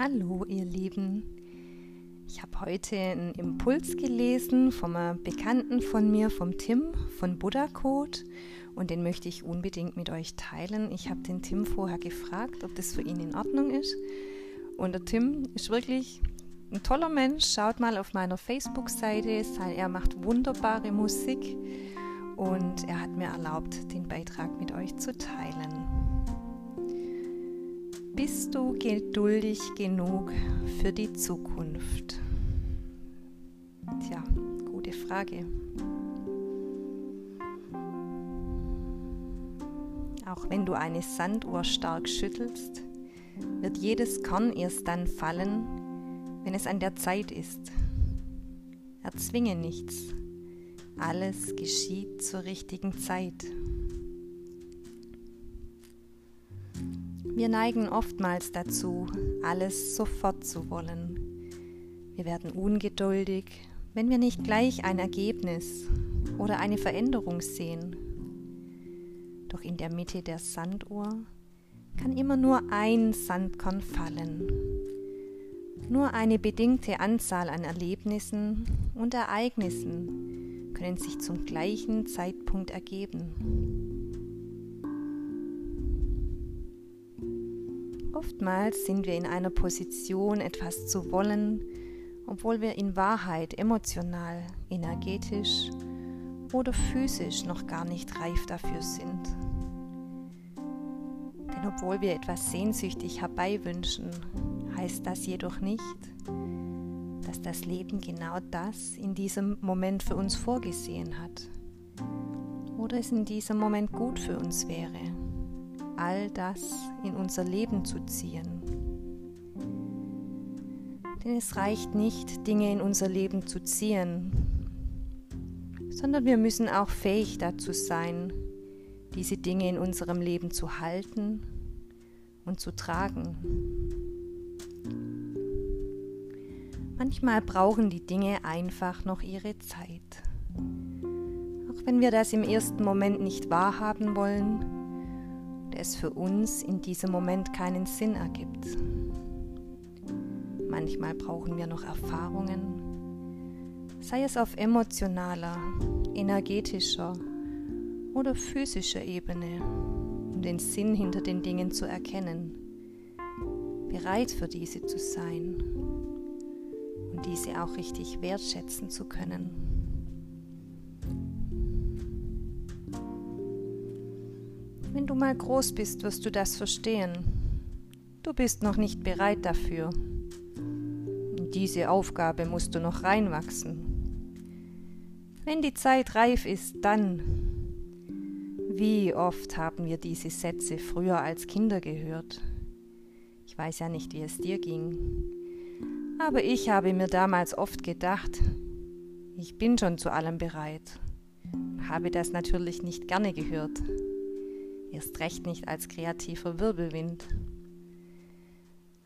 Hallo ihr Lieben. Ich habe heute einen Impuls gelesen vom Bekannten von mir, vom Tim von Buddha Code und den möchte ich unbedingt mit euch teilen. Ich habe den Tim vorher gefragt, ob das für ihn in Ordnung ist. Und der Tim ist wirklich ein toller Mensch. Schaut mal auf meiner Facebook-Seite. Er macht wunderbare Musik und er hat mir erlaubt, den Beitrag mit euch zu teilen. Bist du geduldig genug für die Zukunft? Tja, gute Frage. Auch wenn du eine Sanduhr stark schüttelst, wird jedes Korn erst dann fallen, wenn es an der Zeit ist. Erzwinge nichts. Alles geschieht zur richtigen Zeit. Wir neigen oftmals dazu, alles sofort zu wollen. Wir werden ungeduldig, wenn wir nicht gleich ein Ergebnis oder eine Veränderung sehen. Doch in der Mitte der Sanduhr kann immer nur ein Sandkorn fallen. Nur eine bedingte Anzahl an Erlebnissen und Ereignissen können sich zum gleichen Zeitpunkt ergeben. Oftmals sind wir in einer Position, etwas zu wollen, obwohl wir in Wahrheit emotional, energetisch oder physisch noch gar nicht reif dafür sind. Denn obwohl wir etwas sehnsüchtig herbeiwünschen, heißt das jedoch nicht, dass das Leben genau das in diesem Moment für uns vorgesehen hat oder es in diesem Moment gut für uns wäre all das in unser Leben zu ziehen. Denn es reicht nicht, Dinge in unser Leben zu ziehen, sondern wir müssen auch fähig dazu sein, diese Dinge in unserem Leben zu halten und zu tragen. Manchmal brauchen die Dinge einfach noch ihre Zeit. Auch wenn wir das im ersten Moment nicht wahrhaben wollen, es für uns in diesem Moment keinen Sinn ergibt. Manchmal brauchen wir noch Erfahrungen, sei es auf emotionaler, energetischer oder physischer Ebene, um den Sinn hinter den Dingen zu erkennen, bereit für diese zu sein und diese auch richtig wertschätzen zu können. Wenn du mal groß bist, wirst du das verstehen. Du bist noch nicht bereit dafür. In diese Aufgabe musst du noch reinwachsen. Wenn die Zeit reif ist, dann. Wie oft haben wir diese Sätze früher als Kinder gehört? Ich weiß ja nicht, wie es dir ging. Aber ich habe mir damals oft gedacht, ich bin schon zu allem bereit. Habe das natürlich nicht gerne gehört erst recht nicht als kreativer Wirbelwind.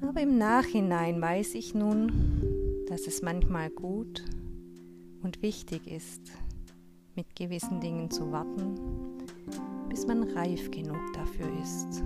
Aber im Nachhinein weiß ich nun, dass es manchmal gut und wichtig ist, mit gewissen Dingen zu warten, bis man reif genug dafür ist.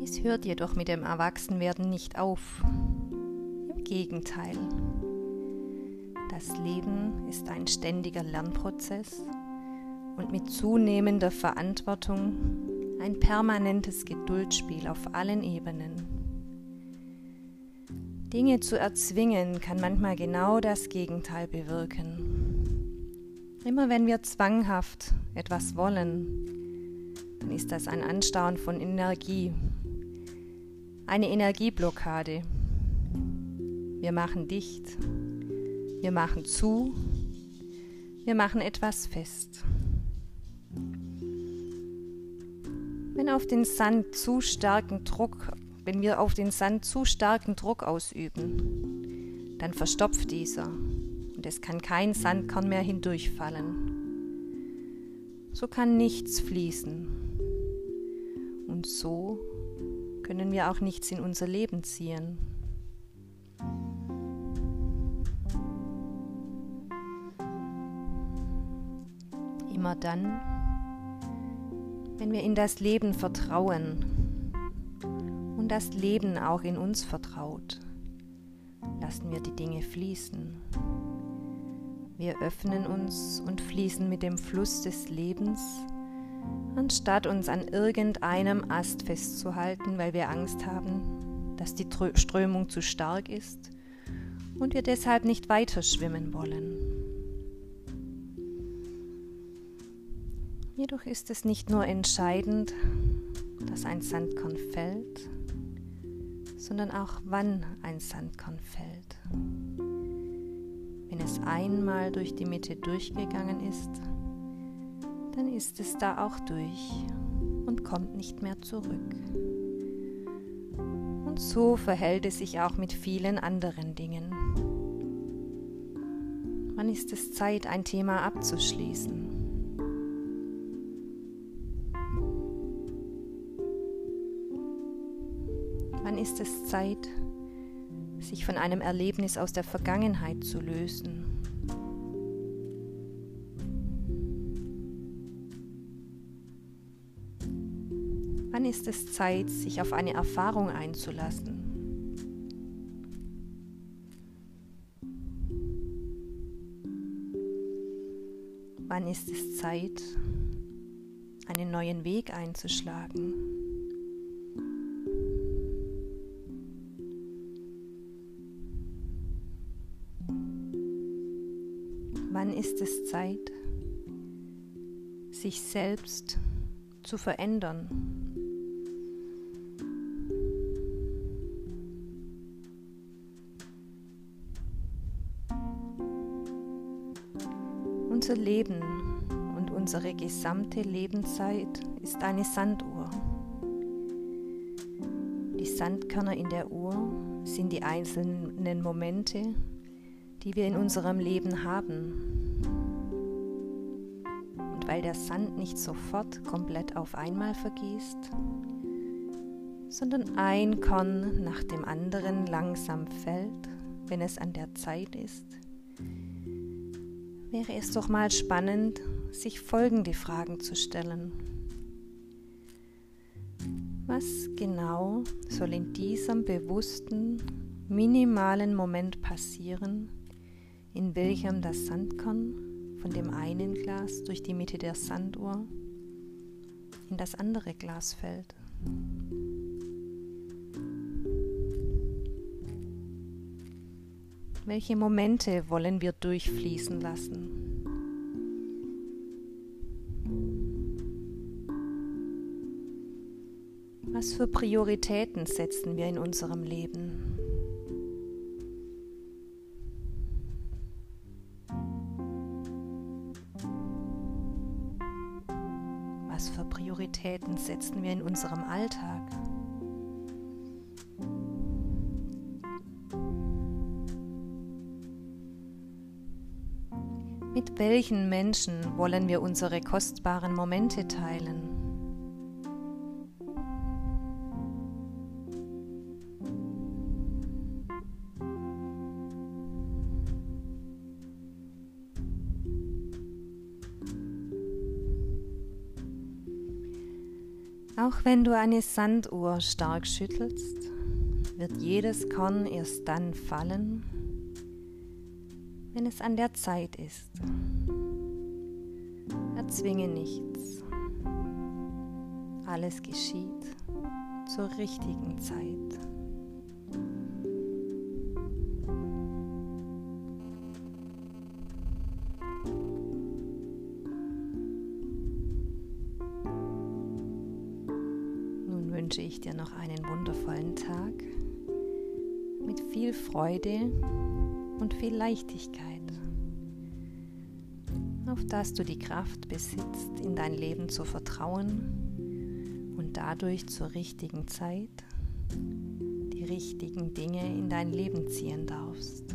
Dies hört jedoch mit dem Erwachsenwerden nicht auf. Im Gegenteil. Das Leben ist ein ständiger Lernprozess und mit zunehmender Verantwortung ein permanentes Geduldsspiel auf allen Ebenen. Dinge zu erzwingen kann manchmal genau das Gegenteil bewirken. Immer wenn wir zwanghaft etwas wollen, dann ist das ein Anstauen von Energie, eine Energieblockade. Wir machen dicht, wir machen zu, wir machen etwas fest. Wenn auf den Sand zu starken Druck, wenn wir auf den Sand zu starken Druck ausüben, dann verstopft dieser und es kann kein Sandkorn mehr hindurchfallen. So kann nichts fließen. Und so können wir auch nichts in unser Leben ziehen. Immer dann, Wenn wir in das Leben vertrauen und das Leben auch in uns vertraut, lassen wir die Dinge fließen. Wir öffnen uns und fließen mit dem Fluss des Lebens, anstatt uns an irgendeinem Ast festzuhalten, weil wir Angst haben, dass die Strömung zu stark ist und wir deshalb nicht weiter schwimmen wollen. Jedoch ist es nicht nur entscheidend, dass ein Sandkorn fällt, sondern auch wann ein Sandkorn fällt. Wenn es einmal durch die Mitte durchgegangen ist, dann ist es da auch durch und kommt nicht mehr zurück. Und so verhält es sich auch mit vielen anderen Dingen. Wann ist es Zeit, ein Thema abzuschließen? Ist es Zeit, sich von einem Erlebnis aus der Vergangenheit zu lösen? Wann ist es Zeit, sich auf eine Erfahrung einzulassen? Wann ist es Zeit, einen neuen Weg einzuschlagen? Wann ist es Zeit, sich selbst zu verändern? Unser Leben und unsere gesamte Lebenszeit ist eine Sanduhr. Die Sandkörner in der Uhr sind die einzelnen Momente, die wir in unserem Leben haben. Und weil der Sand nicht sofort komplett auf einmal vergießt, sondern ein Korn nach dem anderen langsam fällt, wenn es an der Zeit ist, wäre es doch mal spannend, sich folgende Fragen zu stellen. Was genau soll in diesem bewussten, minimalen Moment passieren, in welchem das Sandkorn von dem einen Glas durch die Mitte der Sanduhr in das andere Glas fällt? Welche Momente wollen wir durchfließen lassen? Was für Prioritäten setzen wir in unserem Leben? Prioritäten setzen wir in unserem Alltag? Mit welchen Menschen wollen wir unsere kostbaren Momente teilen? Auch wenn du eine Sanduhr stark schüttelst, wird jedes Korn erst dann fallen, wenn es an der Zeit ist. Erzwinge nichts. Alles geschieht zur richtigen Zeit. Wünsche ich dir noch einen wundervollen Tag mit viel Freude und viel Leichtigkeit, auf dass du die Kraft besitzt, in dein Leben zu vertrauen und dadurch zur richtigen Zeit die richtigen Dinge in dein Leben ziehen darfst.